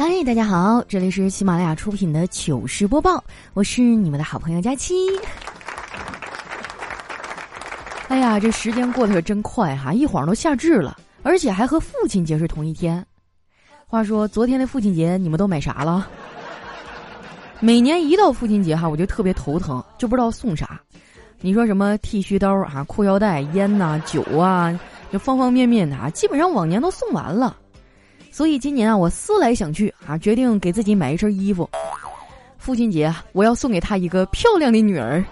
嗨，大家好，这里是喜马拉雅出品的糗事播报，我是你们的好朋友佳期。哎呀，这时间过得可真快哈，一晃都夏至了，而且还和父亲节是同一天。话说昨天的父亲节你们都买啥了？每年一到父亲节哈，我就特别头疼，就不知道送啥。你说什么剃须刀啊、裤腰带、烟呐、酒啊，就方方面面的啊，基本上往年都送完了。所以今年啊，我思来想去啊，决定给自己买一身衣服。父亲节啊，我要送给他一个漂亮的女儿。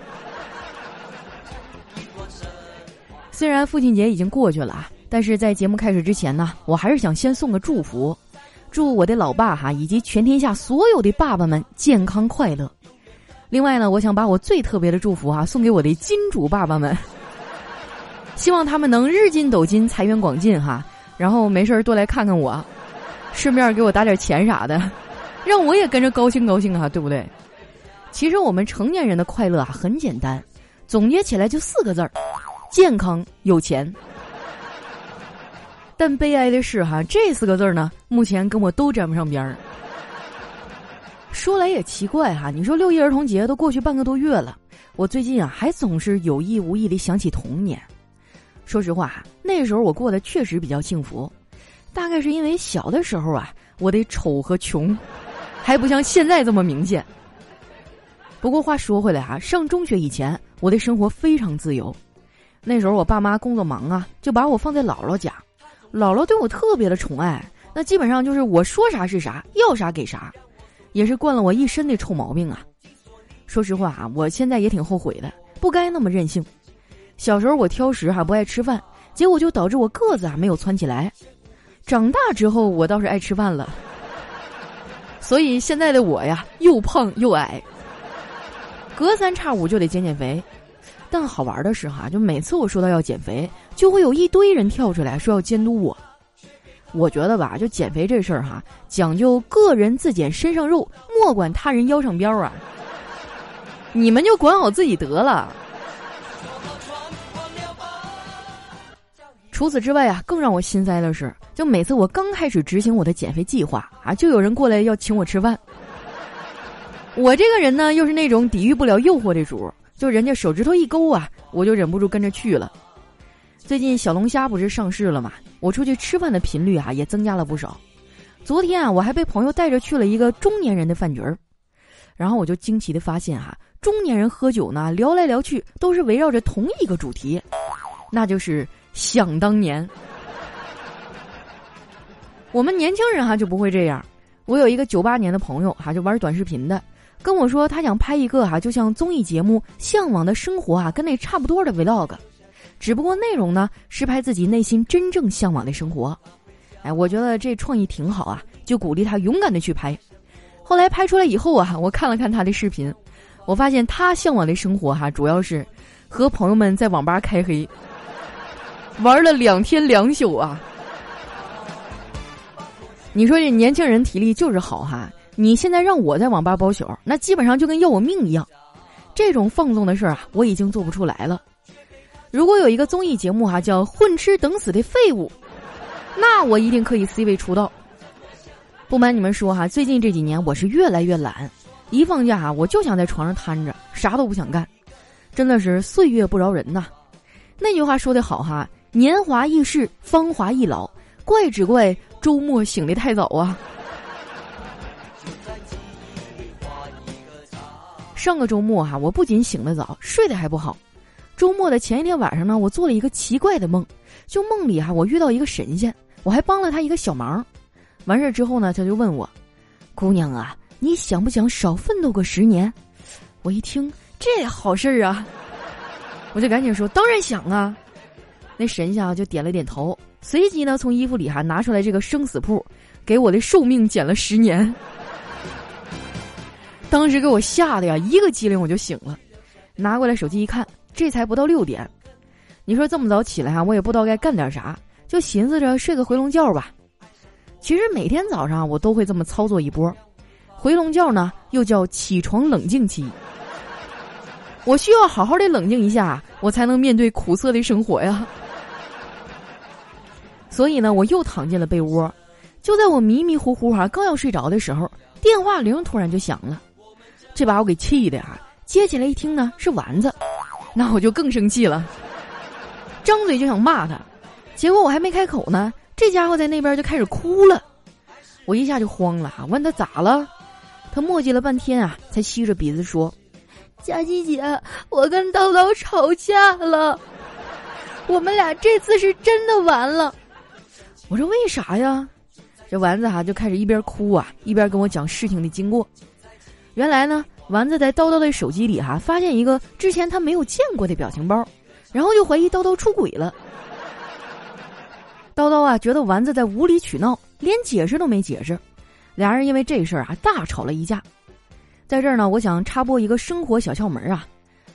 虽然父亲节已经过去了啊，但是在节目开始之前呢，我还是想先送个祝福，祝我的老爸哈以及全天下所有的爸爸们健康快乐。另外呢，我想把我最特别的祝福啊送给我的金主爸爸们，希望他们能日进斗金，财源广进哈，然后没事儿多来看看我。顺便给我打点钱啥的，让我也跟着高兴高兴啊，对不对？其实我们成年人的快乐啊很简单，总结起来就四个字儿：健康、有钱。但悲哀的是哈，这四个字儿呢，目前跟我都沾不上边儿。说来也奇怪哈，你说六一儿童节都过去半个多月了，我最近啊还总是有意无意的想起童年。说实话，那时候我过得确实比较幸福。大概是因为小的时候啊，我的丑和穷，还不像现在这么明显。不过话说回来哈，上中学以前，我的生活非常自由。那时候我爸妈工作忙啊，就把我放在姥姥家，姥姥对我特别的宠爱，那基本上就是我说啥是啥，要啥给啥，也是惯了我一身的臭毛病啊。说实话啊，我现在也挺后悔的，不该那么任性。小时候我挑食还不爱吃饭，结果就导致我个子啊没有蹿起来。长大之后，我倒是爱吃饭了，所以现在的我呀，又胖又矮，隔三差五就得减减肥。但好玩的是哈，就每次我说到要减肥，就会有一堆人跳出来说要监督我。我觉得吧，就减肥这事儿哈，讲究个人自检身上肉，莫管他人腰上膘啊。你们就管好自己得了。除此之外啊，更让我心塞的是，就每次我刚开始执行我的减肥计划啊，就有人过来要请我吃饭。我这个人呢，又是那种抵御不了诱惑的主，就人家手指头一勾啊，我就忍不住跟着去了。最近小龙虾不是上市了嘛，我出去吃饭的频率啊也增加了不少。昨天啊，我还被朋友带着去了一个中年人的饭局儿，然后我就惊奇的发现哈，中年人喝酒呢，聊来聊去都是围绕着同一个主题，那就是。想当年，我们年轻人哈就不会这样。我有一个九八年的朋友哈，就玩短视频的，跟我说他想拍一个哈，就像综艺节目《向往的生活》啊，跟那差不多的 vlog，只不过内容呢是拍自己内心真正向往的生活。哎，我觉得这创意挺好啊，就鼓励他勇敢的去拍。后来拍出来以后啊，我看了看他的视频，我发现他向往的生活哈，主要是和朋友们在网吧开黑。玩了两天两宿啊！你说这年轻人体力就是好哈！你现在让我在网吧包宿，那基本上就跟要我命一样。这种放纵的事儿啊，我已经做不出来了。如果有一个综艺节目哈，叫《混吃等死的废物》，那我一定可以 C 位出道。不瞒你们说哈，最近这几年我是越来越懒，一放假，我就想在床上瘫着，啥都不想干，真的是岁月不饶人呐。那句话说的好哈。年华易逝，芳华易老，怪只怪周末醒得太早啊！上个周末哈，我不仅醒得早，睡得还不好。周末的前一天晚上呢，我做了一个奇怪的梦，就梦里哈，我遇到一个神仙，我还帮了他一个小忙。完事儿之后呢，他就问我：“姑娘啊，你想不想少奋斗个十年？”我一听这好事儿啊，我就赶紧说：“当然想啊。”那神仙啊就点了点头，随即呢从衣服里哈拿出来这个生死簿，给我的寿命减了十年。当时给我吓得呀，一个机灵我就醒了，拿过来手机一看，这才不到六点。你说这么早起来哈，我也不知道该干点啥，就寻思着睡个回笼觉吧。其实每天早上我都会这么操作一波，回笼觉呢又叫起床冷静期。我需要好好的冷静一下，我才能面对苦涩的生活呀。所以呢，我又躺进了被窝，就在我迷迷糊糊哈刚要睡着的时候，电话铃突然就响了，这把我给气的啊！接起来一听呢是丸子，那我就更生气了，张嘴就想骂他，结果我还没开口呢，这家伙在那边就开始哭了，我一下就慌了问他咋了？他磨叽了半天啊，才吸着鼻子说：“佳琪姐，我跟叨叨吵架了，我们俩这次是真的完了。”我说为啥呀？这丸子哈就开始一边哭啊，一边跟我讲事情的经过。原来呢，丸子在叨叨的手机里哈发现一个之前他没有见过的表情包，然后就怀疑叨叨出轨了。叨叨啊觉得丸子在无理取闹，连解释都没解释，俩人因为这事儿啊大吵了一架。在这儿呢，我想插播一个生活小窍门啊，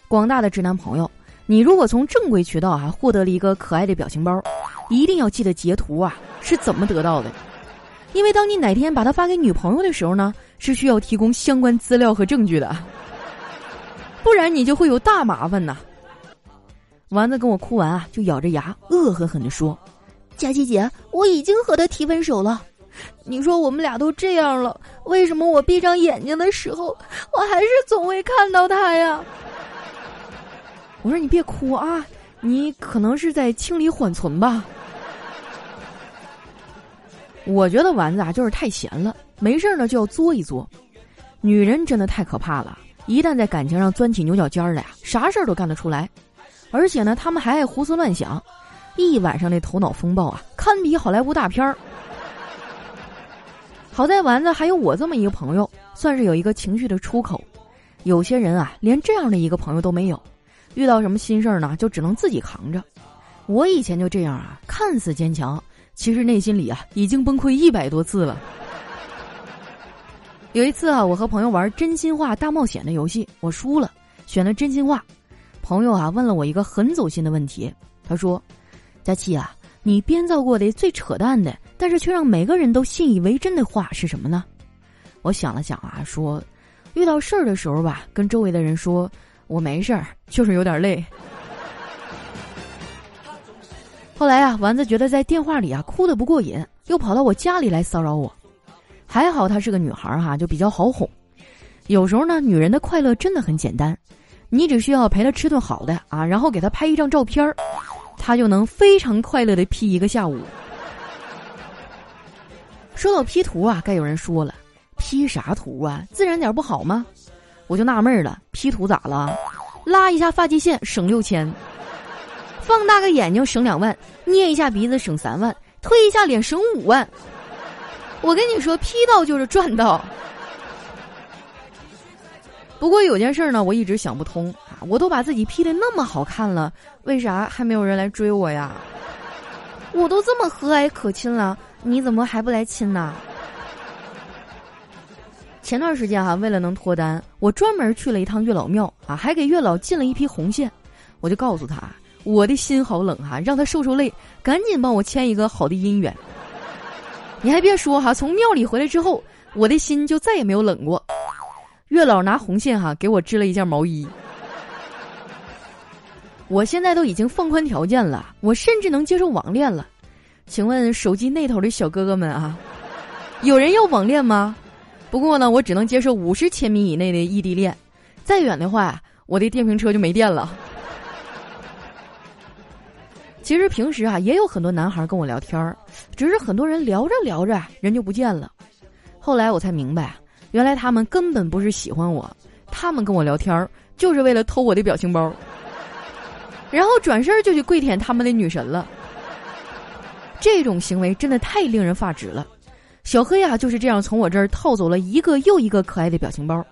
广大的直男朋友，你如果从正规渠道啊获得了一个可爱的表情包，一定要记得截图啊是怎么得到的。因为当你哪天把它发给女朋友的时候呢，是需要提供相关资料和证据的，不然你就会有大麻烦呐。丸子跟我哭完啊，就咬着牙恶狠狠地说：“佳琪姐，我已经和他提分手了。你说我们俩都这样了，为什么我闭上眼睛的时候，我还是总会看到他呀？”我说：“你别哭啊，你可能是在清理缓存吧。”我觉得丸子啊，就是太闲了，没事儿呢就要作一作。女人真的太可怕了，一旦在感情上钻起牛角尖儿来呀，啥事儿都干得出来。而且呢，他们还爱胡思乱想，一晚上的头脑风暴啊，堪比好莱坞大片儿。好在丸子还有我这么一个朋友，算是有一个情绪的出口。有些人啊，连这样的一个朋友都没有，遇到什么心事儿呢，就只能自己扛着。我以前就这样啊，看似坚强。其实内心里啊，已经崩溃一百多次了。有一次啊，我和朋友玩真心话大冒险的游戏，我输了，选了真心话。朋友啊问了我一个很走心的问题，他说：“佳琪啊，你编造过的最扯淡的，但是却让每个人都信以为真的话是什么呢？”我想了想啊，说：“遇到事儿的时候吧，跟周围的人说我没事儿，就是有点累。”后来啊，丸子觉得在电话里啊哭的不过瘾，又跑到我家里来骚扰我。还好她是个女孩哈，就比较好哄。有时候呢，女人的快乐真的很简单，你只需要陪她吃顿好的啊，然后给她拍一张照片儿，她就能非常快乐的 P 一个下午。说到 P 图啊，该有人说了，P 啥图啊？自然点不好吗？我就纳闷了，P 图咋了？拉一下发际线省六千。放大个眼睛省两万，捏一下鼻子省三万，推一下脸省五万。我跟你说，P 到就是赚到。不过有件事呢，我一直想不通啊，我都把自己 P 的那么好看了，为啥还没有人来追我呀？我都这么和蔼可亲了，你怎么还不来亲呢？前段时间哈，为了能脱单，我专门去了一趟月老庙啊，还给月老进了一批红线，我就告诉他。我的心好冷哈，让他受受累，赶紧帮我牵一个好的姻缘。你还别说哈，从庙里回来之后，我的心就再也没有冷过。月老拿红线哈给我织了一件毛衣。我现在都已经放宽条件了，我甚至能接受网恋了。请问手机那头的小哥哥们啊，有人要网恋吗？不过呢，我只能接受五十千米以内的异地恋，再远的话，我的电瓶车就没电了。其实平时啊，也有很多男孩跟我聊天儿，只是很多人聊着聊着人就不见了。后来我才明白，原来他们根本不是喜欢我，他们跟我聊天儿就是为了偷我的表情包，然后转身就去跪舔他们的女神了。这种行为真的太令人发指了。小黑啊，就是这样从我这儿套走了一个又一个可爱的表情包，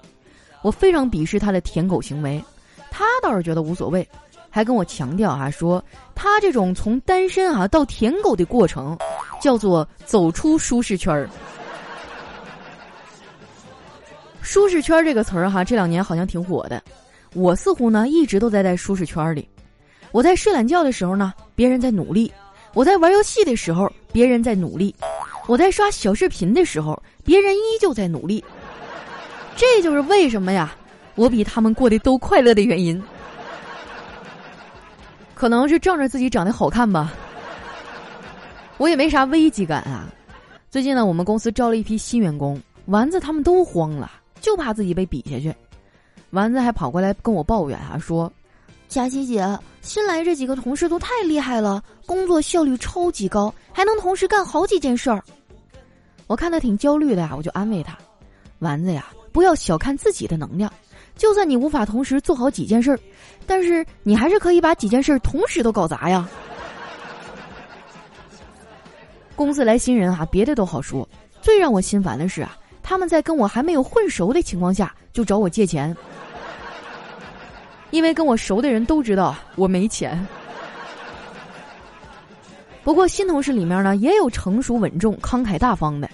我非常鄙视他的舔狗行为，他倒是觉得无所谓。还跟我强调啊，说他这种从单身啊到舔狗的过程，叫做走出舒适圈儿。舒适圈这个词儿哈，这两年好像挺火的。我似乎呢一直都在在舒适圈里。我在睡懒觉的时候呢，别人在努力；我在玩游戏的时候，别人在努力；我在刷小视频的时候，别人依旧在努力。这就是为什么呀，我比他们过得都快乐的原因。可能是仗着自己长得好看吧，我也没啥危机感啊。最近呢，我们公司招了一批新员工，丸子他们都慌了，就怕自己被比下去。丸子还跑过来跟我抱怨啊，说：“佳琪姐，新来这几个同事都太厉害了，工作效率超级高，还能同时干好几件事儿。”我看他挺焦虑的呀，我就安慰他：“丸子呀，不要小看自己的能量，就算你无法同时做好几件事儿，但是你还是可以把几件事儿同时都搞砸呀。”公司来新人啊，别的都好说，最让我心烦的是啊，他们在跟我还没有混熟的情况下就找我借钱，因为跟我熟的人都知道我没钱。不过新同事里面呢，也有成熟稳重、慷慨大方的。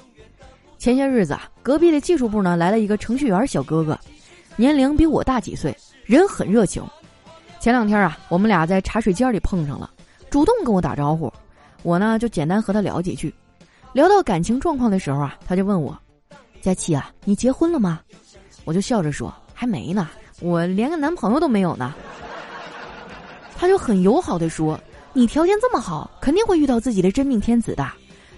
前些日子啊，隔壁的技术部呢来了一个程序员小哥哥，年龄比我大几岁，人很热情。前两天啊，我们俩在茶水间里碰上了，主动跟我打招呼。我呢就简单和他聊几句，聊到感情状况的时候啊，他就问我：“佳琪啊，你结婚了吗？”我就笑着说：“还没呢，我连个男朋友都没有呢。”他就很友好的说：“你条件这么好，肯定会遇到自己的真命天子的。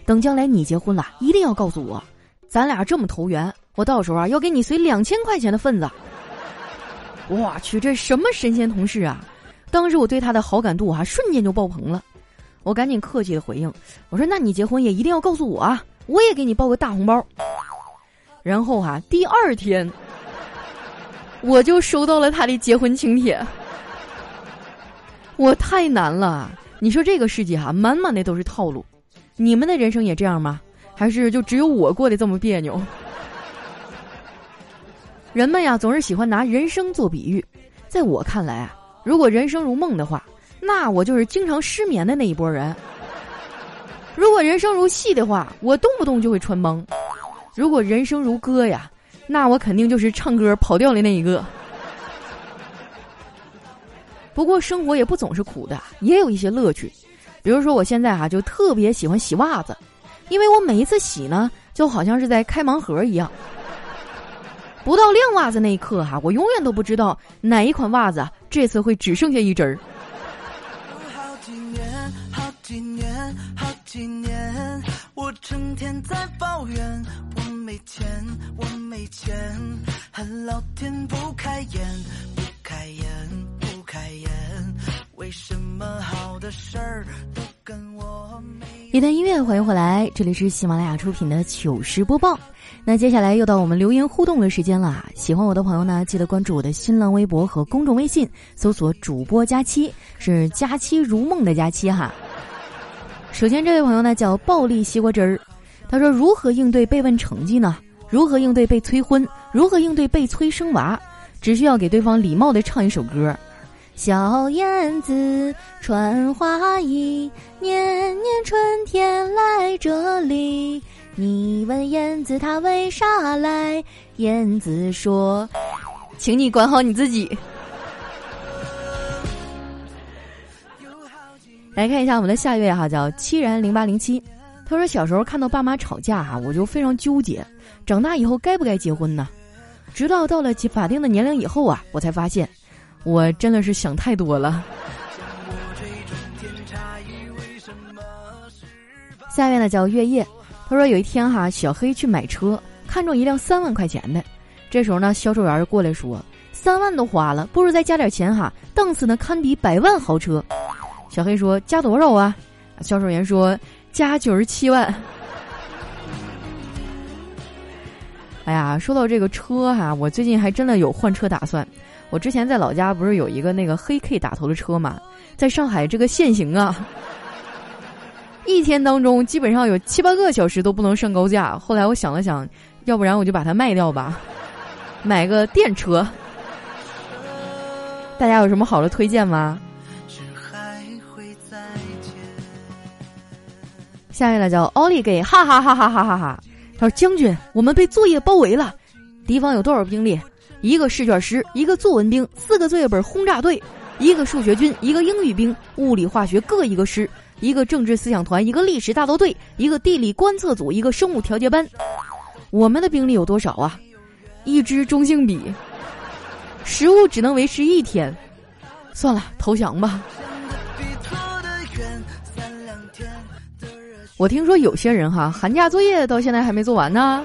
等将来你结婚了，一定要告诉我，咱俩这么投缘，我到时候啊要给你随两千块钱的份子。”我去，这什么神仙同事啊！当时我对他的好感度啊瞬间就爆棚了。我赶紧客气的回应，我说：“那你结婚也一定要告诉我啊，我也给你包个大红包。”然后哈，第二天我就收到了他的结婚请帖。我太难了，你说这个世界哈，满满的都是套路。你们的人生也这样吗？还是就只有我过得这么别扭？人们呀，总是喜欢拿人生做比喻。在我看来啊，如果人生如梦的话。那我就是经常失眠的那一波人。如果人生如戏的话，我动不动就会穿帮；如果人生如歌呀，那我肯定就是唱歌跑调的那一个。不过生活也不总是苦的，也有一些乐趣。比如说我现在啊，就特别喜欢洗袜子，因为我每一次洗呢，就好像是在开盲盒一样。不到晾袜子那一刻哈，我永远都不知道哪一款袜子这次会只剩下一只儿。几年，好几年，好几年我成天在抱怨我没钱，我没钱，恨老天不开眼，不开眼，不开眼，为什么好的事儿都？一段音乐，欢迎回来，这里是喜马拉雅出品的糗事播报。那接下来又到我们留言互动的时间了，喜欢我的朋友呢，记得关注我的新浪微博和公众微信，搜索主播佳期，是佳期如梦的佳期哈。首先，这位朋友呢叫暴力西瓜汁儿，他说：“如何应对被问成绩呢？如何应对被催婚？如何应对被催生娃？只需要给对方礼貌的唱一首歌。小燕子穿花衣，年年春天来这里。你问燕子它为啥来？燕子说，请你管好你自己。”来看一下我们的下一位哈，叫七然零八零七。他说小时候看到爸妈吵架哈，我就非常纠结，长大以后该不该结婚呢？直到到了法定的年龄以后啊，我才发现，我真的是想太多了。下面呢叫月夜，他说有一天哈，小黑去买车，看中一辆三万块钱的，这时候呢，销售员过来说，三万都花了，不如再加点钱哈，档次呢堪比百万豪车。小黑说：“加多少啊？”销售员说：“加九十七万。”哎呀，说到这个车哈，我最近还真的有换车打算。我之前在老家不是有一个那个黑 K 打头的车嘛，在上海这个限行啊，一天当中基本上有七八个小时都不能上高架。后来我想了想，要不然我就把它卖掉吧，买个电车。大家有什么好的推荐吗？下面呢叫奥利给，哈哈哈哈哈哈哈！他说：“将军，我们被作业包围了，敌方有多少兵力？一个试卷师，一个作文兵，四个作业本轰炸队，一个数学军，一个英语兵，物理化学各一个师，一个政治思想团，一个历史大刀队，一个地理观测组，一个生物调节班。我们的兵力有多少啊？一支中性笔，食物只能维持一天。算了，投降吧。”我听说有些人哈，寒假作业到现在还没做完呢。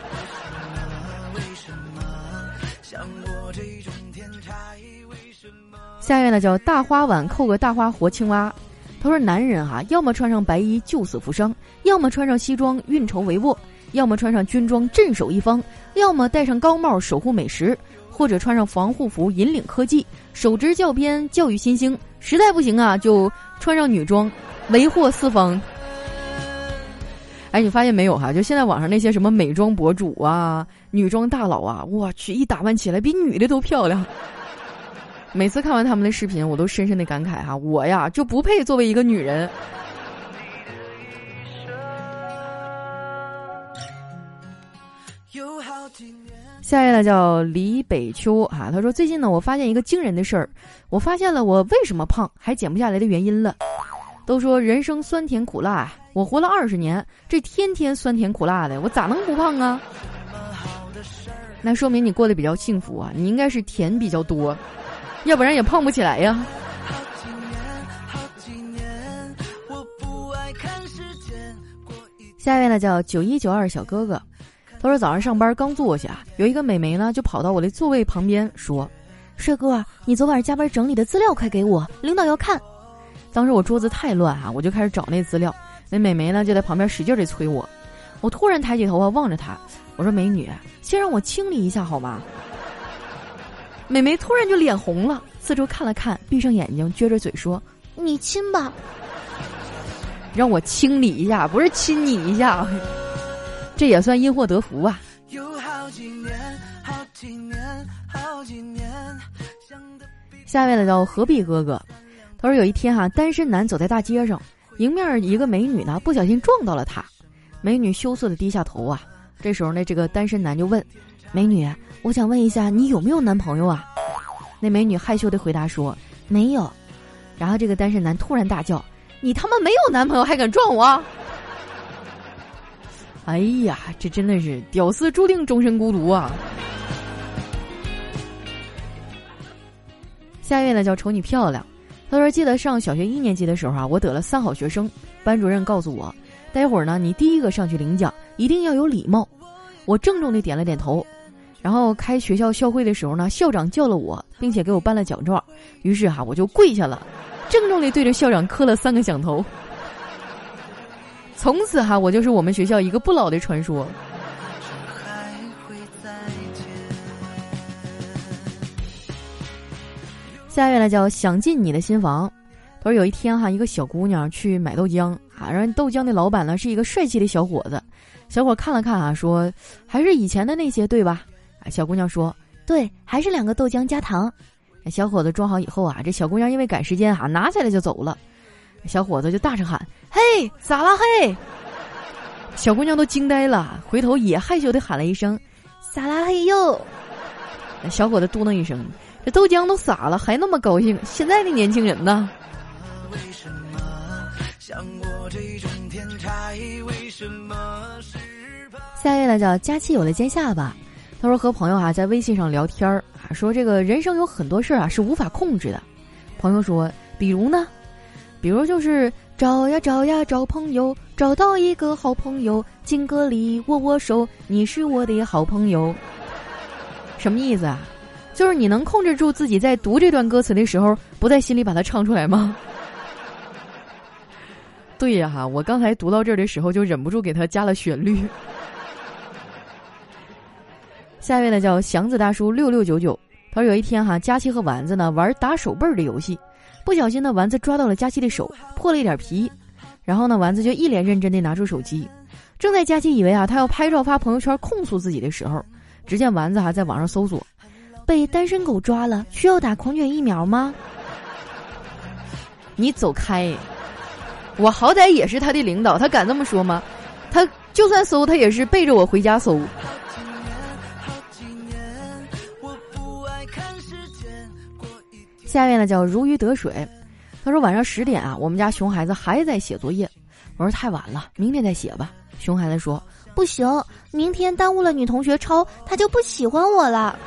下一位呢叫大花碗扣个大花活青蛙，他说男人哈，要么穿上白衣救死扶伤，要么穿上西装运筹帷幄，要么穿上军装镇守一方，要么戴上高帽守护美食，或者穿上防护服引领科技，手执教鞭教育新兴。实在不行啊，就穿上女装为祸四方。哎，你发现没有哈？就现在网上那些什么美妆博主啊、女装大佬啊，我去，一打扮起来比女的都漂亮。每次看完他们的视频，我都深深的感慨哈，我呀就不配作为一个女人。下一位呢叫李北秋啊，他说最近呢，我发现一个惊人的事儿，我发现了我为什么胖还减不下来的原因了。都说人生酸甜苦辣，我活了二十年，这天天酸甜苦辣的，我咋能不胖啊？那说明你过得比较幸福啊，你应该是甜比较多，要不然也胖不起来呀。下一位呢叫九一九二小哥哥，他说早上上班刚坐下，有一个美眉呢就跑到我的座位旁边说：“帅哥，你昨晚加班整理的资料快给我，领导要看。”当时我桌子太乱啊，我就开始找那资料。那美眉呢就在旁边使劲的催我。我突然抬起头啊，望着她，我说：“美女，先让我清理一下好吗？”美眉突然就脸红了，四周看了看，闭上眼睛，撅着嘴说：“你亲吧。”让我清理一下，不是亲你一下，这也算因祸得福啊。下面的叫何必哥哥。他说：“有一天哈，单身男走在大街上，迎面一个美女呢，不小心撞到了他。美女羞涩的低下头啊。这时候呢，这个单身男就问：‘美女，我想问一下，你有没有男朋友啊？’那美女害羞的回答说：‘没有。’然后这个单身男突然大叫：‘你他妈没有男朋友还敢撞我！’哎呀，这真的是屌丝注定终身孤独啊！下一位呢，叫瞅你漂亮。”他说：“记得上小学一年级的时候啊，我得了三好学生。班主任告诉我，待会儿呢，你第一个上去领奖，一定要有礼貌。我郑重的点了点头。然后开学校校会的时候呢，校长叫了我，并且给我颁了奖状。于是哈，我就跪下了，郑重的对着校长磕了三个响头。从此哈，我就是我们学校一个不老的传说。”下一位呢叫想进你的新房。他说有一天哈，一个小姑娘去买豆浆啊，然后豆浆的老板呢是一个帅气的小伙子。小伙看了看啊，说还是以前的那些对吧？小姑娘说对，还是两个豆浆加糖。小伙子装好以后啊，这小姑娘因为赶时间哈，拿起来就走了。小伙子就大声喊：“嘿，咋了嘿？”小姑娘都惊呆了，回头也害羞的喊了一声：“撒拉嘿哟。”小伙子嘟囔一声。这豆浆都洒了，还那么高兴？现在的年轻人呢？下一位呢叫佳期有了尖下巴，他说和朋友啊在微信上聊天儿啊，说这个人生有很多事儿啊是无法控制的。朋友说，比如呢？比如就是找呀找呀找朋友，找到一个好朋友，敬个礼，握握手，你是我的好朋友。什么意思啊？就是你能控制住自己在读这段歌词的时候，不在心里把它唱出来吗？对呀，哈，我刚才读到这儿的时候就忍不住给他加了旋律。下一位呢叫祥子大叔六六九九，他说有一天哈，佳期和丸子呢玩打手背儿的游戏，不小心呢丸子抓到了佳期的手，破了一点皮，然后呢丸子就一脸认真的拿出手机，正在佳期以为啊他要拍照发朋友圈控诉自己的时候，只见丸子还在网上搜索。被单身狗抓了，需要打狂犬疫苗吗？你走开！我好歹也是他的领导，他敢这么说吗？他就算搜，他也是背着我回家搜。下面呢叫如鱼得水，他说晚上十点啊，我们家熊孩子还在写作业。我说太晚了，明天再写吧。熊孩子说不行，明天耽误了女同学抄，他就不喜欢我了。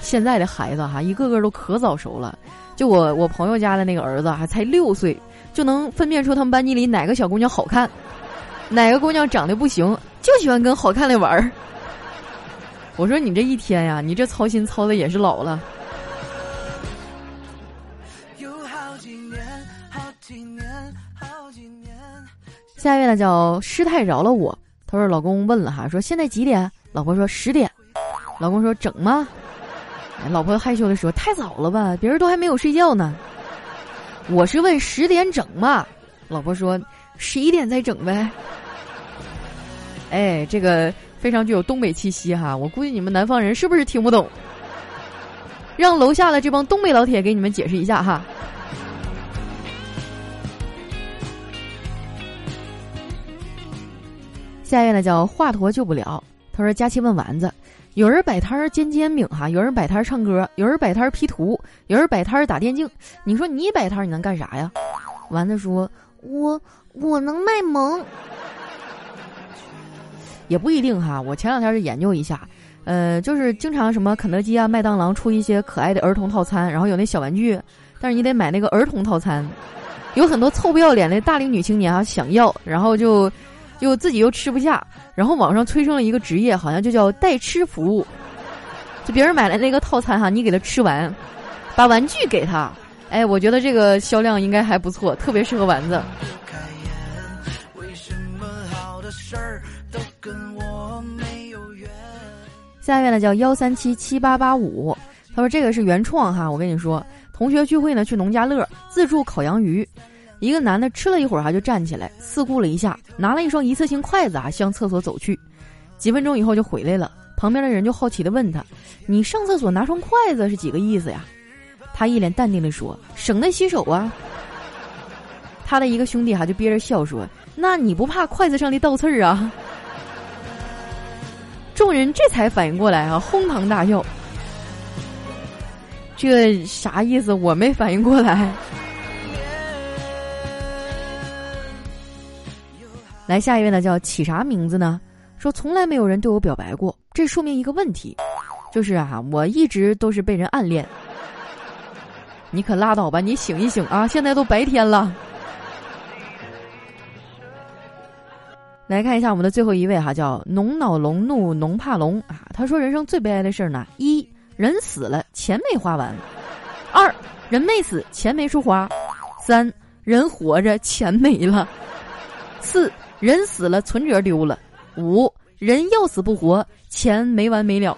现在的孩子哈，一个个都可早熟了。就我我朋友家的那个儿子还才六岁，就能分辨出他们班级里哪个小姑娘好看，哪个姑娘长得不行，就喜欢跟好看的玩儿。我说你这一天呀，你这操心操的也是老了。下一位呢叫师太饶了我，他说老公问了哈，说现在几点？老婆说十点。老公说整吗？老婆害羞的说太早了吧，别人都还没有睡觉呢。我是问十点整嘛？老婆说十一点再整呗。哎，这个非常具有东北气息哈，我估计你们南方人是不是听不懂？让楼下的这帮东北老铁给你们解释一下哈。下一位呢叫华佗救不了，他说佳期问丸子，有人摆摊煎煎饼哈，有人摆摊唱歌，有人摆摊 P 图，有人摆摊打电竞，你说你摆摊你能干啥呀？丸子说，我我能卖萌，也不一定哈。我前两天是研究一下，呃，就是经常什么肯德基啊、麦当劳出一些可爱的儿童套餐，然后有那小玩具，但是你得买那个儿童套餐，有很多臭不要脸的大龄女青年啊想要，然后就。就自己又吃不下，然后网上催生了一个职业，好像就叫代吃服务。就别人买了那个套餐哈，你给他吃完，把玩具给他。哎，我觉得这个销量应该还不错，特别适合丸子。下一位呢叫幺三七七八八五，他说这个是原创哈，我跟你说，同学聚会呢去农家乐自助烤洋鱼。一个男的吃了一会儿哈，就站起来四顾了一下，拿了一双一次性筷子啊，向厕所走去。几分钟以后就回来了，旁边的人就好奇的问他：“你上厕所拿双筷子是几个意思呀？”他一脸淡定的说：“省得洗手啊。”他的一个兄弟哈就憋着笑说：“那你不怕筷子上的倒刺儿啊？”众人这才反应过来啊，哄堂大笑。这啥意思？我没反应过来。来下一位呢，叫起啥名字呢？说从来没有人对我表白过，这说明一个问题，就是啊，我一直都是被人暗恋。你可拉倒吧，你醒一醒啊！现在都白天了。来看一下我们的最后一位哈，叫农恼龙怒农怕龙啊。他说人生最悲哀的事儿呢，一人死了钱没花完，二人没死钱没处花，三人活着钱没了，四。人死了，存折丢了；五人要死不活，钱没完没了。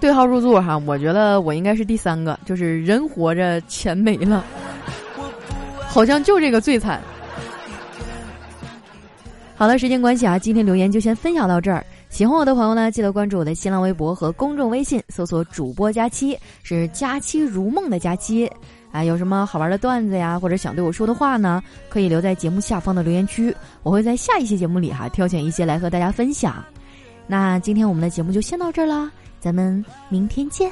对号入座哈，我觉得我应该是第三个，就是人活着钱没了，好像就这个最惨。好了，时间关系啊，今天留言就先分享到这儿。喜欢我的朋友呢，记得关注我的新浪微博和公众微信，搜索“主播佳期”，是“佳期如梦”的佳期。啊，有什么好玩的段子呀，或者想对我说的话呢？可以留在节目下方的留言区，我会在下一期节目里哈挑选一些来和大家分享。那今天我们的节目就先到这儿啦，咱们明天见。